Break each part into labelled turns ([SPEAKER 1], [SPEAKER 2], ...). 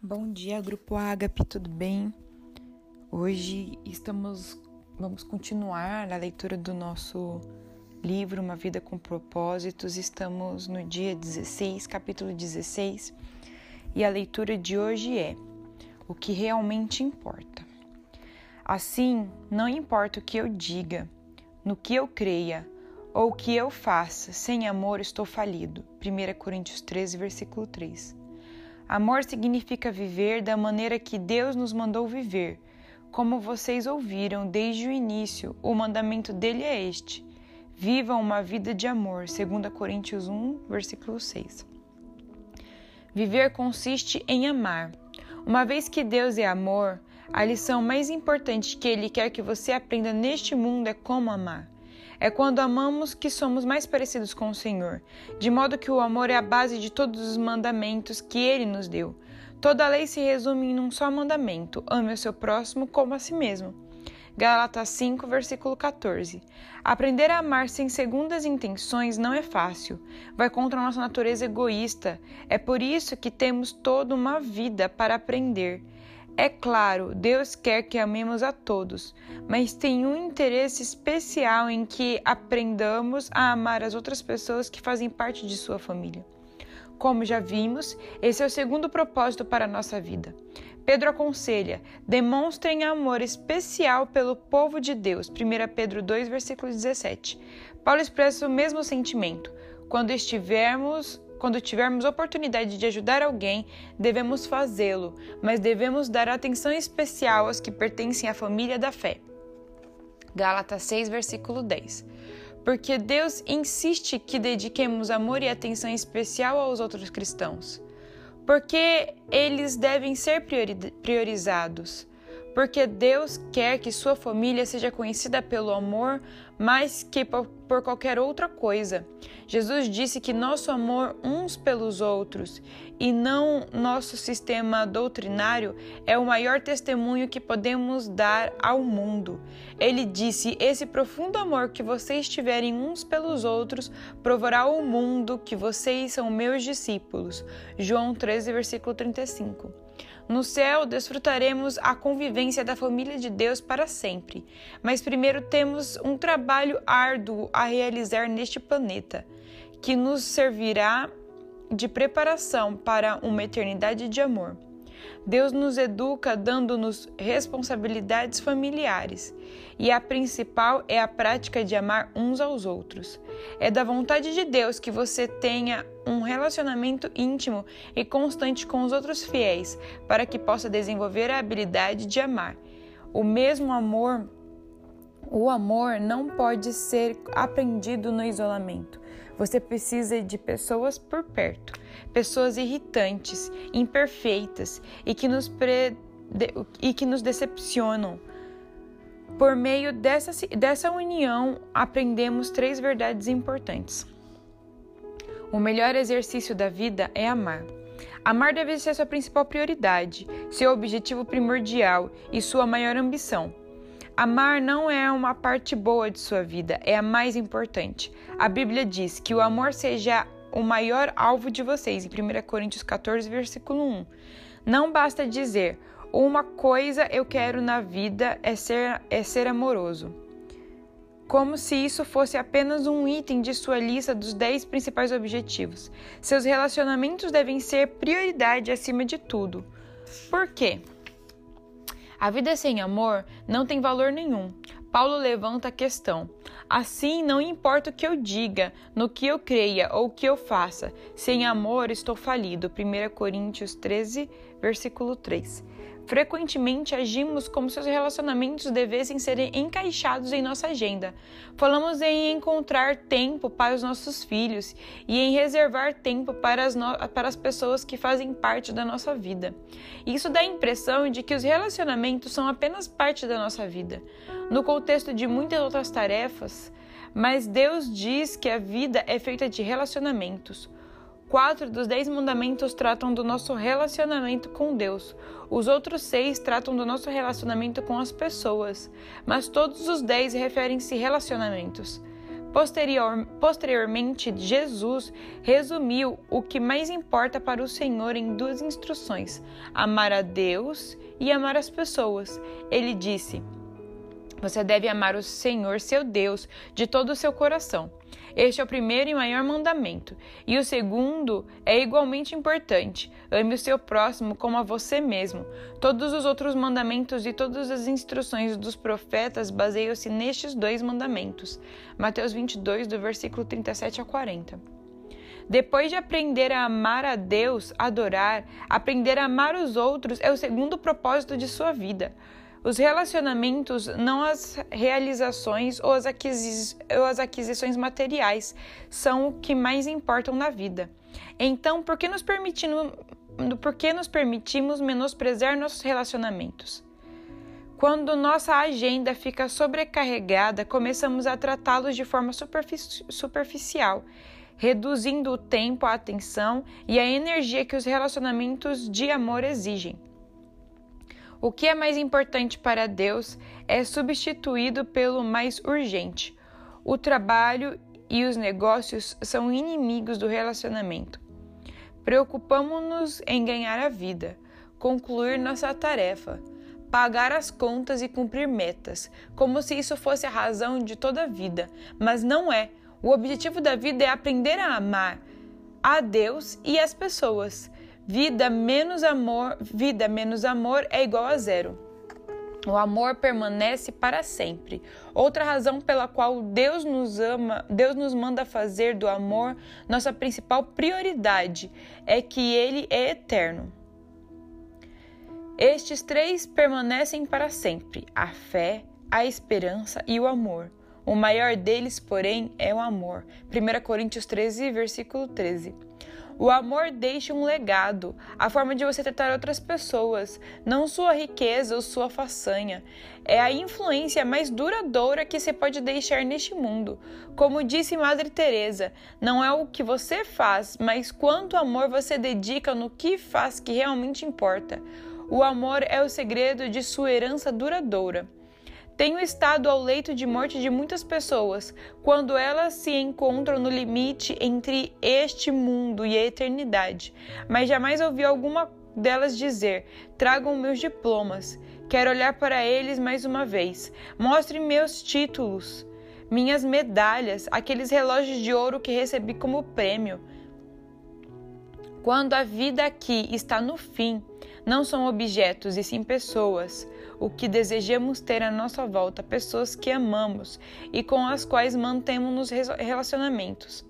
[SPEAKER 1] Bom dia, grupo Ágape, tudo bem? Hoje estamos vamos continuar a leitura do nosso livro Uma Vida com Propósitos. Estamos no dia 16, capítulo 16, e a leitura de hoje é O que realmente importa. Assim, não importa o que eu diga, no que eu creia ou o que eu faça, sem amor estou falido. 1 Coríntios 13, versículo 3. Amor significa viver da maneira que Deus nos mandou viver como vocês ouviram desde o início, o mandamento dele é este: vivam uma vida de amor, 2 Coríntios 1, versículo 6. Viver consiste em amar. Uma vez que Deus é amor, a lição mais importante que ele quer que você aprenda neste mundo é como amar. É quando amamos que somos mais parecidos com o Senhor, de modo que o amor é a base de todos os mandamentos que ele nos deu. Toda a lei se resume em um só mandamento: ame o seu próximo como a si mesmo. Gálatas 5, versículo 14. Aprender a amar sem segundas intenções não é fácil. Vai contra a nossa natureza egoísta. É por isso que temos toda uma vida para aprender. É claro, Deus quer que amemos a todos, mas tem um interesse especial em que aprendamos a amar as outras pessoas que fazem parte de sua família. Como já vimos, esse é o segundo propósito para a nossa vida. Pedro aconselha: demonstrem amor especial pelo povo de Deus. 1 Pedro 2, versículo 17. Paulo expressa o mesmo sentimento. Quando estivermos quando tivermos oportunidade de ajudar alguém, devemos fazê-lo, mas devemos dar atenção especial aos que pertencem à família da fé. Gálatas 6, versículo 10 porque Deus insiste que dediquemos amor e atenção especial aos outros cristãos, porque eles devem ser priorizados porque Deus quer que sua família seja conhecida pelo amor mais que por, qualquer outra coisa. Jesus disse que nosso amor uns pelos outros e não nosso sistema doutrinário é o maior testemunho que podemos dar ao mundo. Ele disse: Esse profundo amor que vocês tiverem uns pelos outros provará ao mundo que vocês são meus discípulos. João 13, versículo 35. No céu, desfrutaremos a convivência da família de Deus para sempre, mas primeiro temos um trabalho árduo a realizar neste planeta, que nos servirá de preparação para uma eternidade de amor. Deus nos educa dando-nos responsabilidades familiares, e a principal é a prática de amar uns aos outros. É da vontade de Deus que você tenha um relacionamento íntimo e constante com os outros fiéis, para que possa desenvolver a habilidade de amar. O mesmo amor o amor não pode ser aprendido no isolamento. Você precisa de pessoas por perto, pessoas irritantes, imperfeitas e que nos, pre... e que nos decepcionam. Por meio dessa, dessa união, aprendemos três verdades importantes. O melhor exercício da vida é amar. Amar deve ser sua principal prioridade, seu objetivo primordial e sua maior ambição. Amar não é uma parte boa de sua vida, é a mais importante. A Bíblia diz que o amor seja o maior alvo de vocês, em 1 Coríntios 14, versículo 1. Não basta dizer, uma coisa eu quero na vida é ser, é ser amoroso. Como se isso fosse apenas um item de sua lista dos 10 principais objetivos. Seus relacionamentos devem ser prioridade acima de tudo. Por quê? A vida sem amor não tem valor nenhum. Paulo levanta a questão. Assim, não importa o que eu diga, no que eu creia ou o que eu faça, sem amor estou falido. 1 Coríntios 13, versículo 3. Frequentemente agimos como se os relacionamentos devessem ser encaixados em nossa agenda. Falamos em encontrar tempo para os nossos filhos e em reservar tempo para as, para as pessoas que fazem parte da nossa vida. Isso dá a impressão de que os relacionamentos são apenas parte da nossa vida, no contexto de muitas outras tarefas, mas Deus diz que a vida é feita de relacionamentos. Quatro dos dez mandamentos tratam do nosso relacionamento com Deus. Os outros seis tratam do nosso relacionamento com as pessoas. Mas todos os dez referem-se relacionamentos. Posterior, posteriormente, Jesus resumiu o que mais importa para o Senhor em duas instruções: amar a Deus e amar as pessoas. Ele disse: Você deve amar o Senhor, seu Deus, de todo o seu coração. Este é o primeiro e maior mandamento. E o segundo é igualmente importante: ame o seu próximo como a você mesmo. Todos os outros mandamentos e todas as instruções dos profetas baseiam-se nestes dois mandamentos. Mateus 22, do versículo 37 a 40. Depois de aprender a amar a Deus, adorar, aprender a amar os outros é o segundo propósito de sua vida. Os relacionamentos, não as realizações ou as, aquisi ou as aquisições materiais, são o que mais importam na vida. Então, por que nos, por que nos permitimos menosprezar nossos relacionamentos? Quando nossa agenda fica sobrecarregada, começamos a tratá-los de forma superfici superficial, reduzindo o tempo, a atenção e a energia que os relacionamentos de amor exigem. O que é mais importante para Deus é substituído pelo mais urgente. O trabalho e os negócios são inimigos do relacionamento. Preocupamos-nos em ganhar a vida, concluir nossa tarefa, pagar as contas e cumprir metas, como se isso fosse a razão de toda a vida, mas não é. O objetivo da vida é aprender a amar a Deus e as pessoas Vida menos amor, vida menos amor é igual a zero. O amor permanece para sempre. Outra razão pela qual Deus nos ama, Deus nos manda fazer do amor nossa principal prioridade é que ele é eterno. Estes três permanecem para sempre: a fé, a esperança e o amor. O maior deles, porém, é o amor. 1 Coríntios 13, versículo 13. O amor deixa um legado, a forma de você tratar outras pessoas, não sua riqueza ou sua façanha. É a influência mais duradoura que você pode deixar neste mundo. Como disse Madre Teresa, não é o que você faz, mas quanto amor você dedica no que faz que realmente importa. O amor é o segredo de sua herança duradoura. Tenho estado ao leito de morte de muitas pessoas quando elas se encontram no limite entre este mundo e a eternidade, mas jamais ouvi alguma delas dizer: tragam meus diplomas. Quero olhar para eles mais uma vez. Mostrem meus títulos, minhas medalhas, aqueles relógios de ouro que recebi como prêmio. Quando a vida aqui está no fim, não são objetos e sim pessoas o que desejamos ter à nossa volta, pessoas que amamos e com as quais mantemos relacionamentos.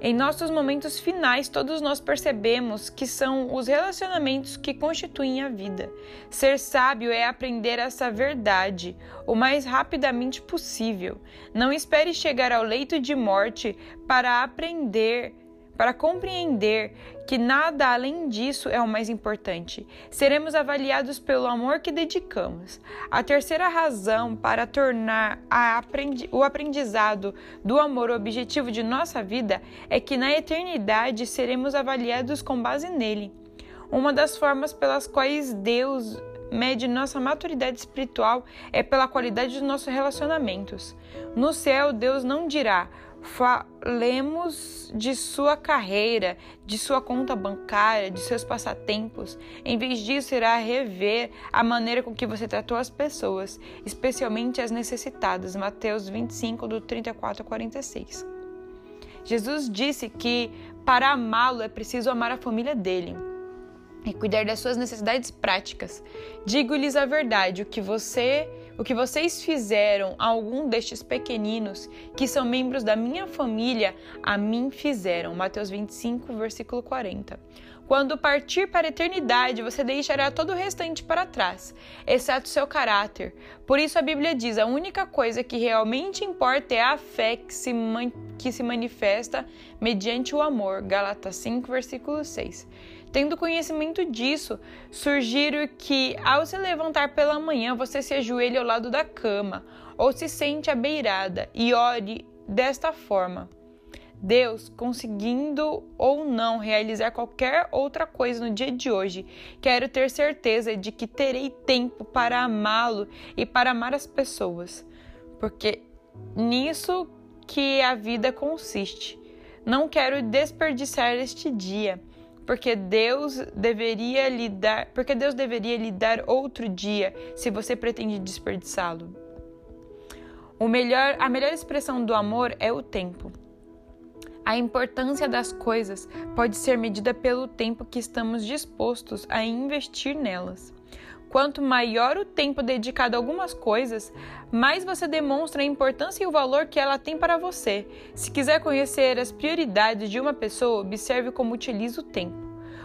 [SPEAKER 1] Em nossos momentos finais, todos nós percebemos que são os relacionamentos que constituem a vida. Ser sábio é aprender essa verdade o mais rapidamente possível. Não espere chegar ao leito de morte para aprender para compreender que nada além disso é o mais importante. Seremos avaliados pelo amor que dedicamos. A terceira razão para tornar aprendi o aprendizado do amor o objetivo de nossa vida é que na eternidade seremos avaliados com base nele. Uma das formas pelas quais Deus mede nossa maturidade espiritual é pela qualidade dos nossos relacionamentos. No céu, Deus não dirá: Falemos de sua carreira, de sua conta bancária, de seus passatempos. Em vez disso, irá rever a maneira com que você tratou as pessoas, especialmente as necessitadas. Mateus 25, do 34 a 46. Jesus disse que para amá-lo é preciso amar a família dele e cuidar das suas necessidades práticas. Digo-lhes a verdade, o que você, o que vocês fizeram a algum destes pequeninos que são membros da minha família, a mim fizeram. Mateus 25, versículo 40. Quando partir para a eternidade, você deixará todo o restante para trás, exceto seu caráter. Por isso a Bíblia diz: a única coisa que realmente importa é a fé que se, que se manifesta mediante o amor. Galatas 5, versículo 6. Tendo conhecimento disso, sugiro que, ao se levantar pela manhã, você se ajoelhe ao lado da cama ou se sente à beirada e ore desta forma. Deus, conseguindo ou não realizar qualquer outra coisa no dia de hoje, quero ter certeza de que terei tempo para amá-lo e para amar as pessoas, porque nisso que a vida consiste. Não quero desperdiçar este dia, porque Deus deveria lhe dar, porque Deus deveria lhe dar outro dia, se você pretende desperdiçá-lo. O melhor, a melhor expressão do amor é o tempo. A importância das coisas pode ser medida pelo tempo que estamos dispostos a investir nelas. Quanto maior o tempo dedicado a algumas coisas, mais você demonstra a importância e o valor que ela tem para você. Se quiser conhecer as prioridades de uma pessoa, observe como utiliza o tempo.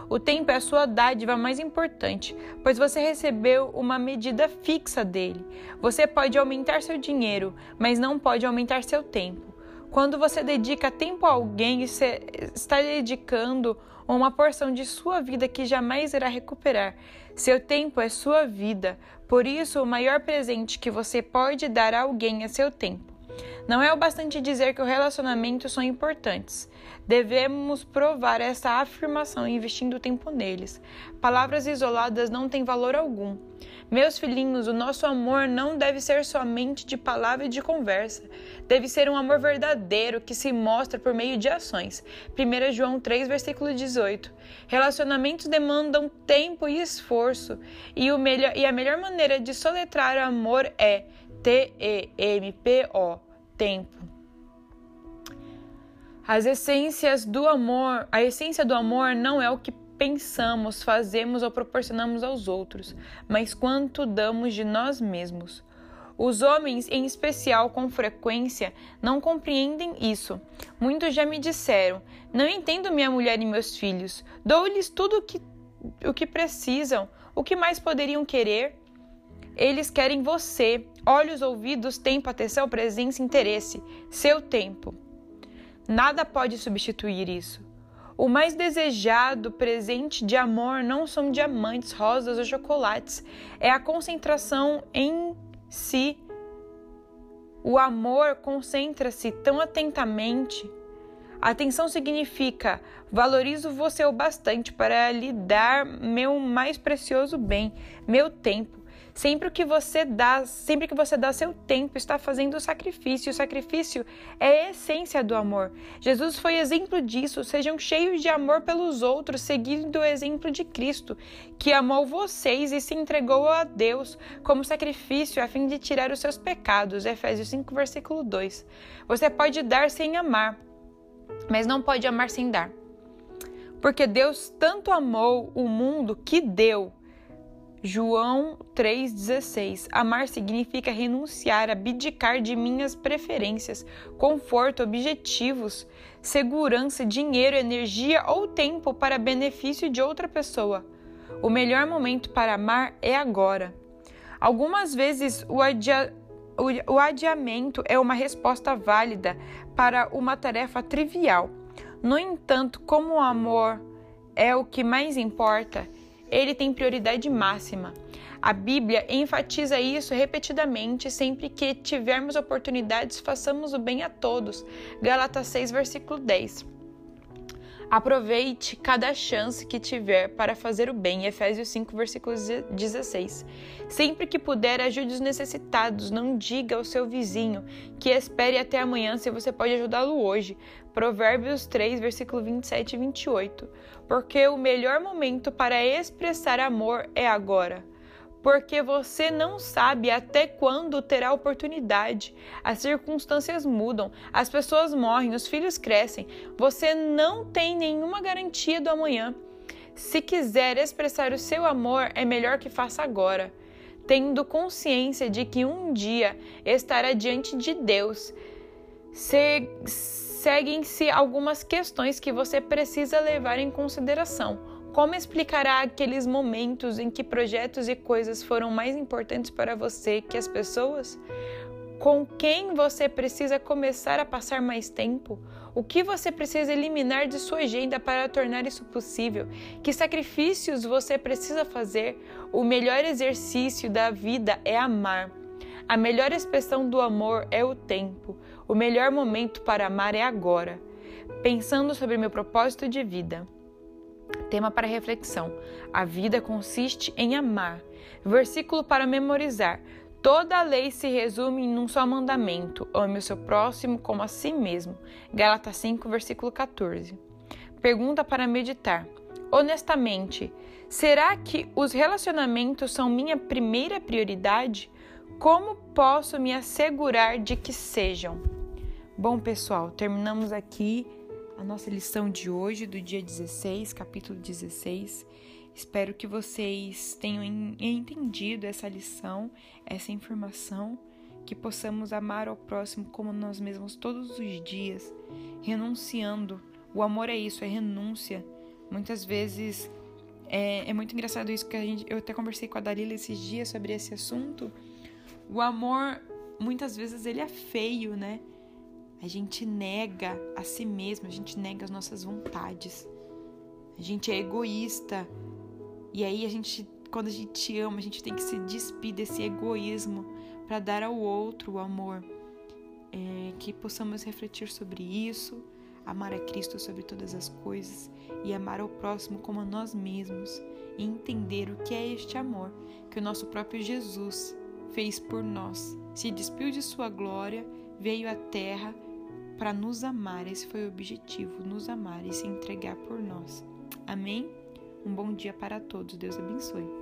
[SPEAKER 1] O tempo é a sua dádiva mais importante, pois você recebeu uma medida fixa dele. Você pode aumentar seu dinheiro, mas não pode aumentar seu tempo. Quando você dedica tempo a alguém, você está dedicando uma porção de sua vida que jamais irá recuperar. Seu tempo é sua vida, por isso o maior presente que você pode dar a alguém é seu tempo. Não é o bastante dizer que os relacionamentos são importantes. Devemos provar essa afirmação investindo tempo neles. Palavras isoladas não têm valor algum. Meus filhinhos, o nosso amor não deve ser somente de palavra e de conversa. Deve ser um amor verdadeiro que se mostra por meio de ações. 1 João 3, versículo 18. Relacionamentos demandam tempo e esforço, e, o melhor, e a melhor maneira de soletrar o amor é T-E-M-P-O, tempo. As essências do amor, a essência do amor não é o que pensamos, fazemos ou proporcionamos aos outros, mas quanto damos de nós mesmos. Os homens, em especial, com frequência, não compreendem isso. Muitos já me disseram: Não entendo minha mulher e meus filhos. Dou-lhes tudo o que, o que precisam. O que mais poderiam querer? Eles querem você. Olhos, ouvidos, tempo, atenção, presença, interesse. Seu tempo. Nada pode substituir isso. O mais desejado presente de amor não são diamantes, rosas ou chocolates, é a concentração em si. O amor concentra-se tão atentamente. Atenção significa valorizo você o bastante para lhe dar meu mais precioso bem, meu tempo. Sempre que você dá, sempre que você dá seu tempo, está fazendo o sacrifício. O sacrifício é a essência do amor. Jesus foi exemplo disso. Sejam cheios de amor pelos outros, seguindo o exemplo de Cristo, que amou vocês e se entregou a Deus como sacrifício a fim de tirar os seus pecados. Efésios 5, versículo 2. Você pode dar sem amar, mas não pode amar sem dar. Porque Deus tanto amou o mundo que deu João 3,16 Amar significa renunciar, abdicar de minhas preferências, conforto, objetivos, segurança, dinheiro, energia ou tempo para benefício de outra pessoa. O melhor momento para amar é agora. Algumas vezes o, adia... o adiamento é uma resposta válida para uma tarefa trivial. No entanto, como o amor é o que mais importa, ele tem prioridade máxima. A Bíblia enfatiza isso repetidamente, sempre que tivermos oportunidades, façamos o bem a todos. Gálatas 6, versículo 10. Aproveite cada chance que tiver para fazer o bem. Efésios 5, versículo 16. Sempre que puder, ajude os necessitados. Não diga ao seu vizinho que espere até amanhã se você pode ajudá-lo hoje. Provérbios 3, versículo 27 e 28. Porque o melhor momento para expressar amor é agora porque você não sabe até quando terá oportunidade. As circunstâncias mudam, as pessoas morrem, os filhos crescem. Você não tem nenhuma garantia do amanhã. Se quiser expressar o seu amor, é melhor que faça agora, tendo consciência de que um dia estará diante de Deus. Se, Seguem-se algumas questões que você precisa levar em consideração como explicará aqueles momentos em que projetos e coisas foram mais importantes para você que as pessoas? Com quem você precisa começar a passar mais tempo? O que você precisa eliminar de sua agenda para tornar isso possível? Que sacrifícios você precisa fazer? O melhor exercício da vida é amar. A melhor expressão do amor é o tempo. O melhor momento para amar é agora. Pensando sobre meu propósito de vida. Tema para reflexão: A vida consiste em amar. Versículo para memorizar: Toda a lei se resume em um só mandamento: ame o seu próximo como a si mesmo. Gálatas 5, versículo 14. Pergunta para meditar. Honestamente, será que os relacionamentos são minha primeira prioridade? Como posso me assegurar de que sejam? Bom, pessoal, terminamos aqui a nossa lição de hoje, do dia 16, capítulo 16. Espero que vocês tenham entendido essa lição, essa informação, que possamos amar ao próximo como nós mesmos todos os dias, renunciando. O amor é isso, é renúncia. Muitas vezes é, é muito engraçado isso que a gente. Eu até conversei com a Dalila esses dias sobre esse assunto. O amor, muitas vezes, ele é feio, né? A gente nega a si mesmo, a gente nega as nossas vontades. A gente é egoísta, e aí a gente, quando a gente ama, a gente tem que se despir desse egoísmo para dar ao outro o amor. É, que possamos refletir sobre isso, amar a Cristo sobre todas as coisas e amar ao próximo como a nós mesmos e entender o que é este amor que o nosso próprio Jesus fez por nós. Se despiu de sua glória, veio à terra para nos amar. Esse foi o objetivo, nos amar e se entregar por nós. Amém? Um bom dia para todos. Deus abençoe.